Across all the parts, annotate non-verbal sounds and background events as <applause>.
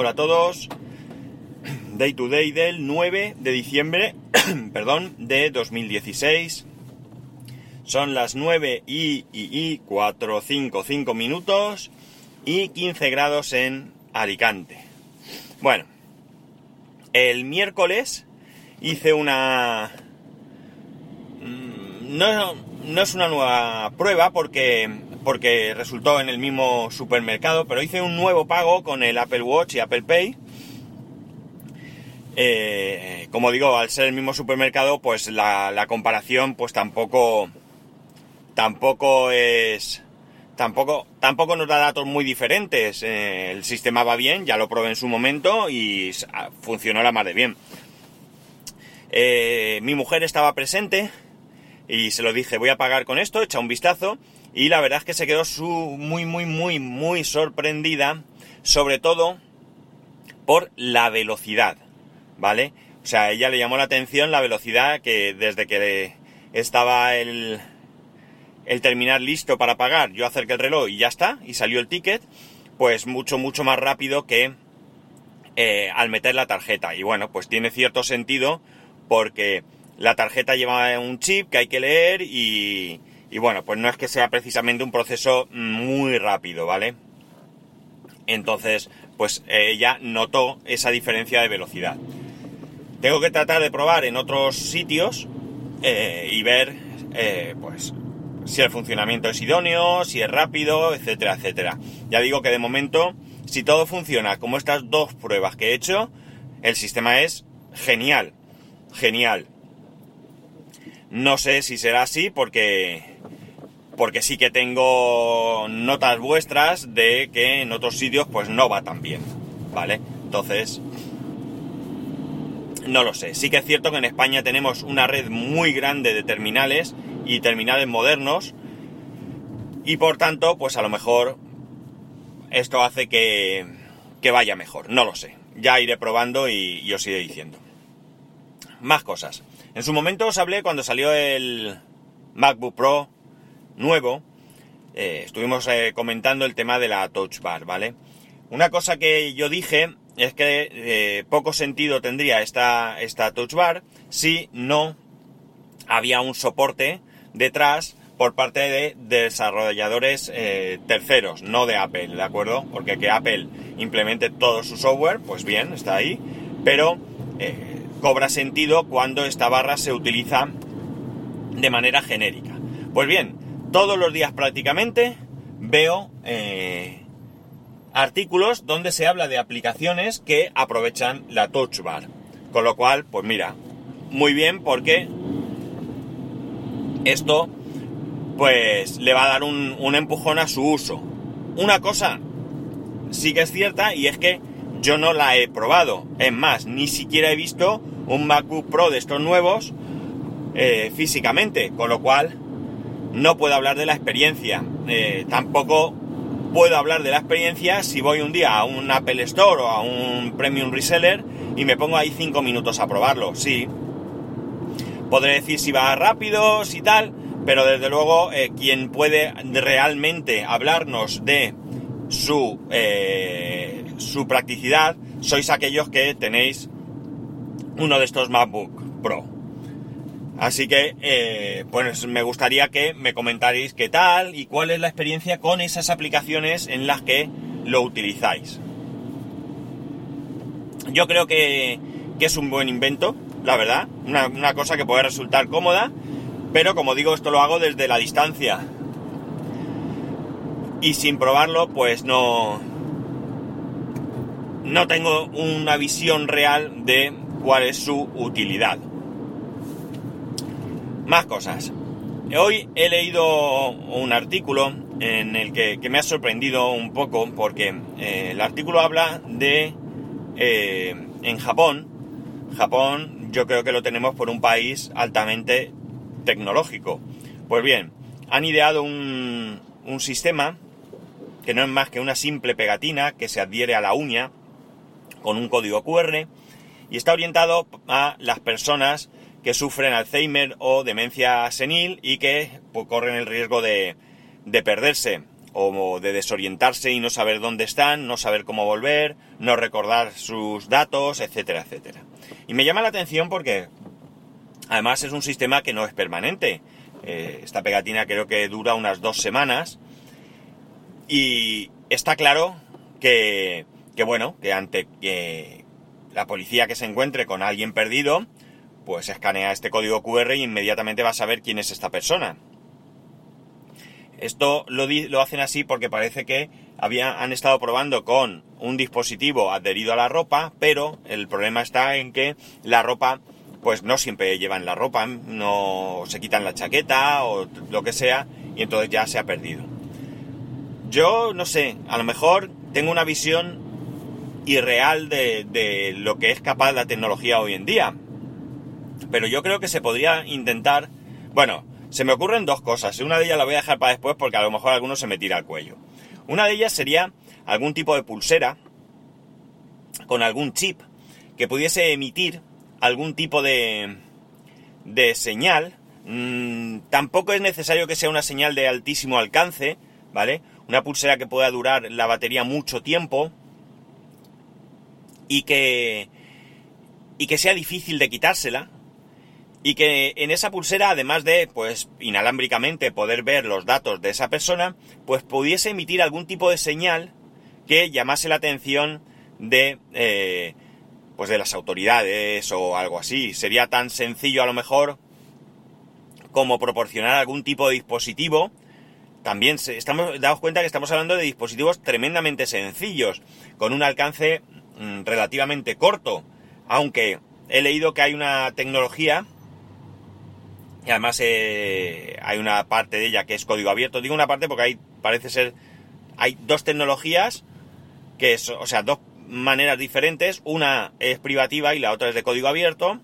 hola a todos. Day to day del 9 de diciembre, <coughs> perdón, de 2016. Son las 9 y, y, y 4, 5, 5 minutos y 15 grados en Alicante. Bueno, el miércoles hice una... mm, No, no es una nueva prueba porque, porque resultó en el mismo supermercado, pero hice un nuevo pago con el Apple Watch y Apple Pay. Eh, como digo, al ser el mismo supermercado, pues la, comparación pues tampoco, tampoco es... Tampoco, tampoco nos da datos muy diferentes. Eh, el sistema va bien, ya lo probé en su momento y ah, funcionó la más de bien. Eh, mi mujer estaba presente y se lo dije, voy a pagar con esto, echa un vistazo. Y la verdad es que se quedó su, muy, muy, muy, muy sorprendida, sobre todo por la velocidad, ¿vale? O sea, ella le llamó la atención la velocidad que desde que estaba el, el terminal listo para pagar, yo acerqué el reloj y ya está, y salió el ticket, pues mucho, mucho más rápido que eh, al meter la tarjeta. Y bueno, pues tiene cierto sentido porque la tarjeta lleva un chip que hay que leer y, y bueno, pues no es que sea precisamente un proceso muy rápido, ¿vale? Entonces, pues eh, ella notó esa diferencia de velocidad. Tengo que tratar de probar en otros sitios eh, y ver, eh, pues, si el funcionamiento es idóneo, si es rápido, etcétera, etcétera. Ya digo que de momento, si todo funciona como estas dos pruebas que he hecho, el sistema es genial, genial. No sé si será así porque porque sí que tengo notas vuestras de que en otros sitios pues no va tan bien, ¿vale? Entonces, no lo sé. Sí que es cierto que en España tenemos una red muy grande de terminales y terminales modernos y por tanto, pues a lo mejor esto hace que, que vaya mejor. No lo sé. Ya iré probando y, y os iré diciendo. Más cosas. En su momento os hablé cuando salió el MacBook Pro nuevo. eh, estuvimos eh, comentando el tema de la Touch Bar, ¿vale? Una cosa que yo dije es que eh, poco sentido tendría esta, esta Touch Bar si no había un soporte detrás por parte de desarrolladores terceros, no de Apple, ¿de acuerdo? Porque que Apple implemente todo su software, pues bien, está ahí, pero cobra sentido cuando esta barra se utiliza de manera genérica. Pues bien, todos los días prácticamente veo eh, artículos donde se habla de aplicaciones que aprovechan la Touch Bar. Con lo cual, pues mira, muy bien porque esto pues le va a dar un, un empujón a su uso. Una cosa sí que es cierta y es que yo no la he probado. Es más, ni siquiera he visto un MacBook Pro de estos nuevos eh, físicamente, con lo cual no puedo hablar de la experiencia. Eh, tampoco puedo hablar de la experiencia si voy un día a un Apple Store o a un Premium Reseller y me pongo ahí 5 minutos a probarlo. Sí, podré decir si va rápido, si tal, pero desde luego eh, quien puede realmente hablarnos de su, eh, su practicidad sois aquellos que tenéis uno de estos MacBook Pro. Así que, pues me gustaría que me comentarais qué tal y cuál es la experiencia con esas aplicaciones en las que lo utilizáis. Yo creo que, que es un buen invento, la verdad, una, una cosa que puede resultar cómoda, pero como digo, esto lo hago desde la distancia. Y sin probarlo, pues no. No tengo una visión real de cuál es su utilidad. Más cosas. Hoy he leído un artículo en el que, que me ha sorprendido un poco porque eh, el artículo habla de eh, en Japón. Japón yo creo que lo tenemos por un país altamente tecnológico. Pues bien, han ideado un, un sistema que no es más que una simple pegatina que se adhiere a la uña con un código QR y está orientado a las personas que sufren Alzheimer o demencia senil y que pues, corren el riesgo de, de perderse o de desorientarse y no saber dónde están, no saber cómo volver, no recordar sus datos, etcétera, etcétera. Y me llama la atención porque además es un sistema que no es permanente. Eh, esta pegatina creo que dura unas dos semanas y está claro que, que bueno, que ante que la policía que se encuentre con alguien perdido, pues escanea este código QR y inmediatamente va a saber quién es esta persona. Esto lo, hacen así porque parece que han estado probando con un dispositivo adherido a la ropa, pero el problema está en que la ropa, pues no siempre llevan la ropa, no se quitan la chaqueta o lo que sea, y entonces ya se ha perdido. Yo no sé, a lo mejor tengo una visión irreal de lo que es capaz la tecnología hoy en día. Pero yo creo que se podría intentar, bueno, se me ocurren dos cosas. Una de ellas la voy a dejar para después porque a lo mejor alguno se me tira al cuello. Una de ellas sería algún tipo de pulsera con algún chip que pudiese emitir algún tipo de, de señal. Mm, tampoco es necesario que sea una señal de altísimo alcance, ¿vale? Una pulsera que pueda durar la batería mucho tiempo y que, y que sea difícil de quitársela, y que en esa pulsera, además de, pues, inalámbricamente poder ver los datos de esa persona, pues pudiese emitir algún tipo de señal que llamase la atención de, eh, pues, de las autoridades o algo así. Sería tan sencillo a lo mejor como proporcionar algún tipo de dispositivo. También estamos damos cuenta que estamos hablando de dispositivos tremendamente sencillos, con un alcance mm, relativamente corto, aunque he leído que hay una tecnología y además eh, hay una parte de ella que es código abierto. Digo una parte porque hay, parece ser, hay dos tecnologías, que es, o sea, dos maneras diferentes. Una es privativa y la otra es de código abierto,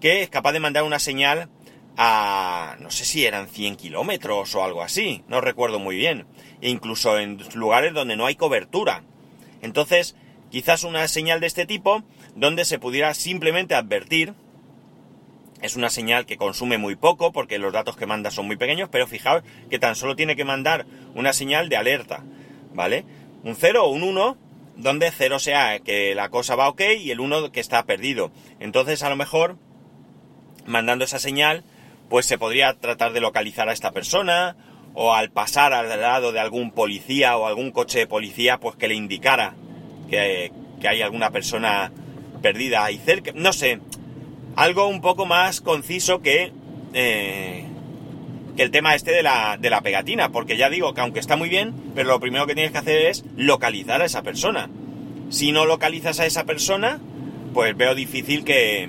que es capaz de mandar una señal a, no sé si eran 100 kilómetros o algo así, no recuerdo muy bien. Incluso en lugares donde no hay cobertura. Entonces, quizás una señal de este tipo, donde se pudiera simplemente advertir es una señal que consume muy poco porque los datos que manda son muy pequeños, pero fijaos que tan solo tiene que mandar una señal de alerta, ¿vale? Un 0 o un 1, donde 0 sea que la cosa va ok y el 1 que está perdido. Entonces a lo mejor, mandando esa señal, pues se podría tratar de localizar a esta persona o al pasar al lado de algún policía o algún coche de policía, pues que le indicara que, que hay alguna persona perdida ahí cerca. No sé, algo un poco más conciso que, eh, que el tema este de la, de la pegatina, porque ya digo que aunque está muy bien, pero lo primero que tienes que hacer es localizar a esa persona. Si no localizas a esa persona, pues veo difícil que,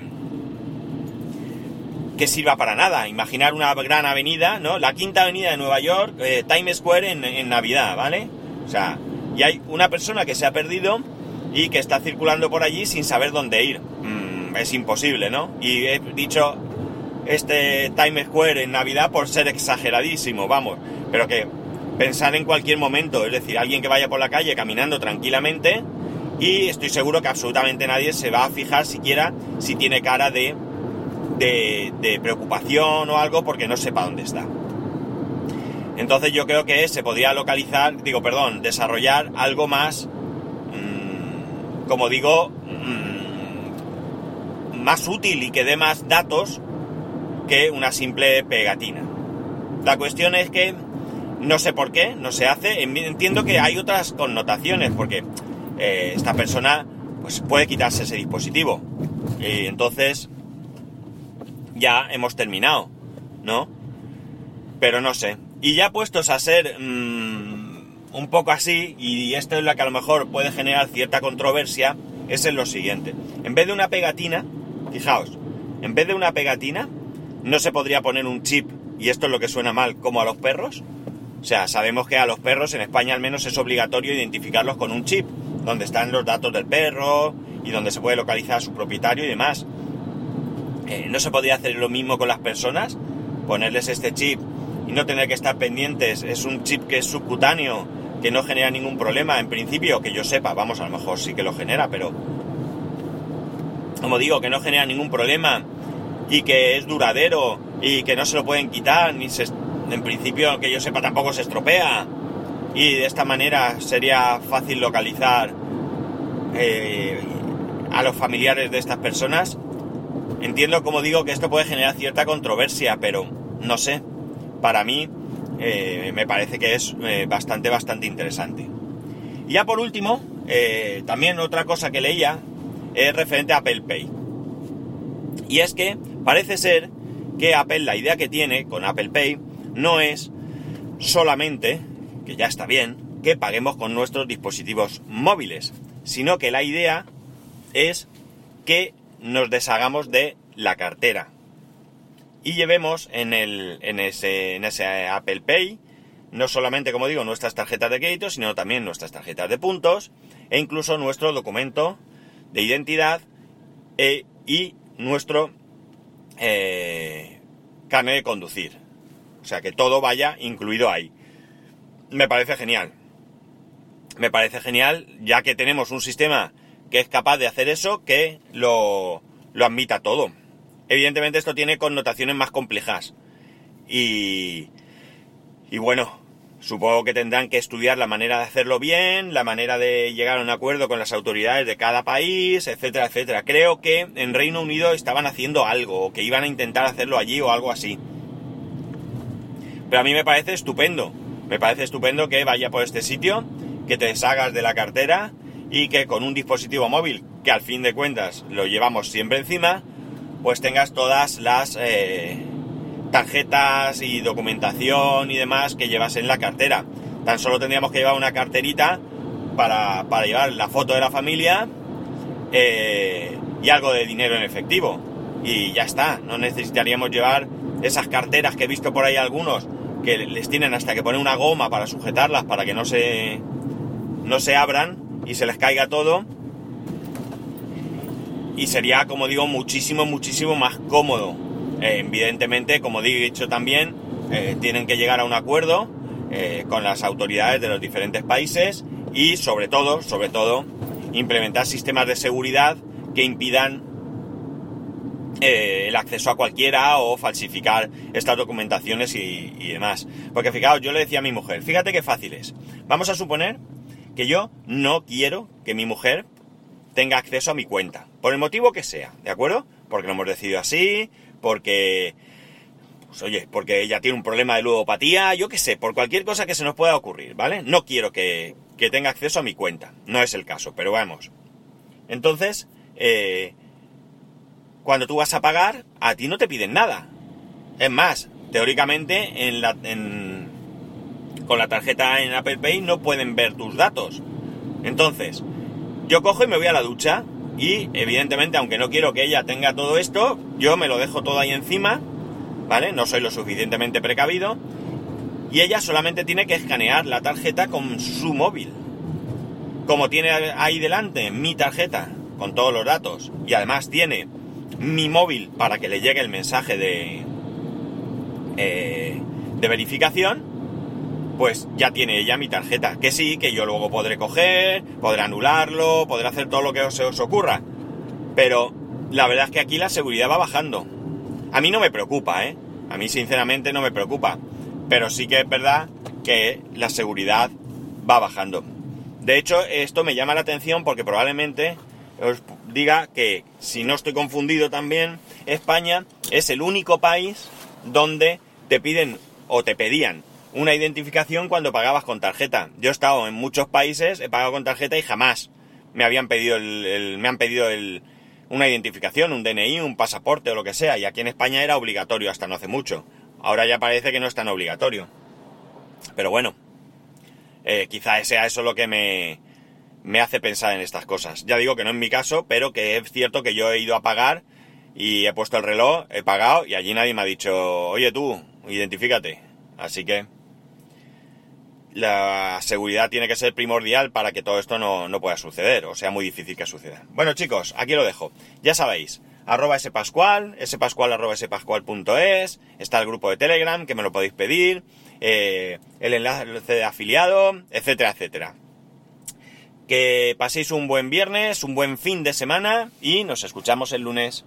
que sirva para nada. Imaginar una gran avenida, ¿no? La quinta avenida de Nueva York, eh, Times Square en, Navidad, ¿vale? O sea, y hay una persona que se ha perdido y que está circulando por allí sin saber dónde ir. Mm, es imposible, ¿no? Y he dicho este Times Square en Navidad por ser exageradísimo, vamos, pero que pensar en cualquier momento, es decir, alguien que vaya por la calle caminando tranquilamente y estoy seguro que absolutamente nadie se va a fijar siquiera si tiene cara de, de, preocupación o algo porque no sepa dónde está. Entonces yo creo que se podría localizar, digo, perdón, desarrollar algo más, mm, como digo, más útil y que dé más datos que una simple pegatina. La cuestión es que no sé por qué, no se hace. Entiendo que hay otras connotaciones, porque eh, esta persona pues, puede quitarse ese dispositivo. Y entonces ya hemos terminado, ¿no? Pero no sé. Y ya puestos a ser mm, un poco así, y esto es lo que a lo mejor puede generar cierta controversia, es en lo siguiente. En vez de una pegatina, Fijaos, en vez de una pegatina, no se podría poner un chip, y esto es lo que suena mal, como a los perros. O sea, sabemos que a los perros en España al menos es obligatorio identificarlos con un chip, donde están los datos del perro y donde se puede localizar a su propietario y demás. Eh, ¿No se podría hacer lo mismo con las personas? Ponerles este chip y no tener que estar pendientes. Es un chip que es subcutáneo, que no genera ningún problema. En principio, que yo sepa, vamos, a lo mejor sí que lo genera, pero como digo, que no genera ningún problema y que es duradero y que no se lo pueden quitar, ni se, en principio que yo sepa tampoco se estropea. y de esta manera sería fácil localizar eh, a los familiares de estas personas. Entiendo, como digo, que esto puede generar cierta controversia, pero no sé, para mí eh, me parece que es eh, bastante, bastante interesante. Y ya por último, también otra cosa que leía es referente a Apple Pay. Y es que parece ser que Apple, la idea que tiene con Apple Pay, no es solamente, que ya está bien, que paguemos con nuestros dispositivos móviles, sino que la idea es que nos deshagamos de la cartera y llevemos en, el, en, ese, en ese Apple Pay no solamente, como digo, nuestras tarjetas de crédito, sino también nuestras tarjetas de puntos e incluso nuestro documento de identidad e, y nuestro eh, carnet de conducir. O sea, que todo vaya incluido ahí. Me parece genial. Me parece genial, ya que tenemos un sistema que es capaz de hacer eso, que lo, lo admita todo. Evidentemente esto tiene connotaciones más complejas. Y, y bueno, supongo que tendrán que estudiar la manera de hacerlo bien, la manera de llegar a un acuerdo con las autoridades de cada país, etcétera, etcétera. Creo que en Reino Unido estaban haciendo algo, o que iban a intentar hacerlo allí o algo así. Pero a mí me parece estupendo. Me parece estupendo que vaya por este sitio, que te deshagas de la cartera y que con un dispositivo móvil, que al fin de cuentas lo llevamos siempre encima, pues tengas todas las eh, tarjetas y documentación y demás que llevas en la cartera. Tan solo tendríamos que llevar una carterita para, llevar la foto de la familia eh, y algo de dinero en efectivo. Y ya está, no necesitaríamos llevar esas carteras que he visto por ahí algunos que les tienen hasta que poner una goma para sujetarlas para que no se, no se abran y se les caiga todo. Y sería, como digo, muchísimo, muchísimo más cómodo. Eh, evidentemente, como he dicho también, eh, tienen que llegar a un acuerdo eh, con las autoridades de los diferentes países y sobre todo, sobre todo, implementar sistemas de seguridad que impidan el acceso a cualquiera o falsificar estas documentaciones y, demás. Porque fijaos, yo le decía a mi mujer, fíjate qué fácil es. Vamos a suponer que yo no quiero que mi mujer tenga acceso a mi cuenta, por el motivo que sea, ¿de acuerdo? Porque lo hemos decidido así, porque, pues oye, porque ella tiene un problema de ludopatía, yo qué sé, por cualquier cosa que se nos pueda ocurrir, ¿vale? No quiero que, que tenga acceso a mi cuenta, no es el caso, pero vamos. Entonces, eh, cuando tú vas a pagar, a ti no te piden nada. Es más, teóricamente en la, con la tarjeta en Apple Pay no pueden ver tus datos. Entonces, yo cojo y me voy a la ducha y evidentemente, aunque no quiero que ella tenga todo esto, yo me lo dejo todo ahí encima, ¿vale? No soy lo suficientemente precavido. Y ella solamente tiene que escanear la tarjeta con su móvil. Como tiene ahí delante mi tarjeta con todos los datos y además tiene mi móvil para que le llegue el mensaje de, eh, de verificación, pues ya tiene ella mi tarjeta. Que sí, que yo luego podré coger, podré anularlo, podré hacer todo lo que se os ocurra. Pero la verdad es que aquí la seguridad va bajando. A mí no me preocupa, ¿eh? A mí sinceramente no me preocupa. Pero sí que es verdad que la seguridad va bajando. De hecho, esto me llama la atención porque probablemente os diga que, si no estoy confundido también, España es el único país donde te piden o te pedían una identificación cuando pagabas con tarjeta. Yo he estado en muchos países, he pagado con tarjeta y jamás me habían pedido el, me han pedido el, una identificación, un DNI, un pasaporte o lo que sea. Y aquí en España era obligatorio hasta no hace mucho. Ahora ya parece que no es tan obligatorio. Pero bueno, eh, quizá sea eso lo que me, me hace pensar en estas cosas. Ya digo que no en mi caso, pero que es cierto que yo he ido a pagar y he puesto el reloj, he pagado y allí nadie me ha dicho, oye tú, identifícate. Así que la seguridad tiene que ser primordial para que todo esto no, pueda suceder, o sea muy difícil que suceda. Bueno chicos, aquí lo dejo. Ya sabéis, arroba spascual, spascual arroba spascual.es, está el grupo de Telegram que me lo podéis pedir, eh, el enlace de afiliado, etcétera, etcétera. Que paséis un buen viernes, un buen fin de semana y nos escuchamos el lunes.